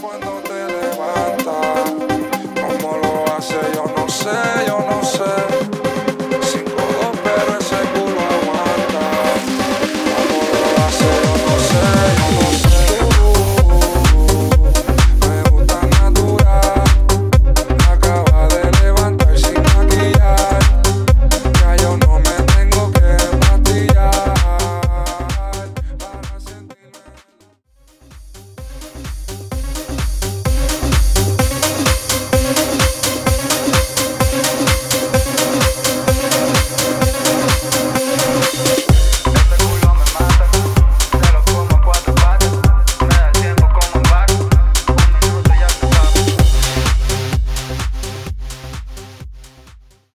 cuando te.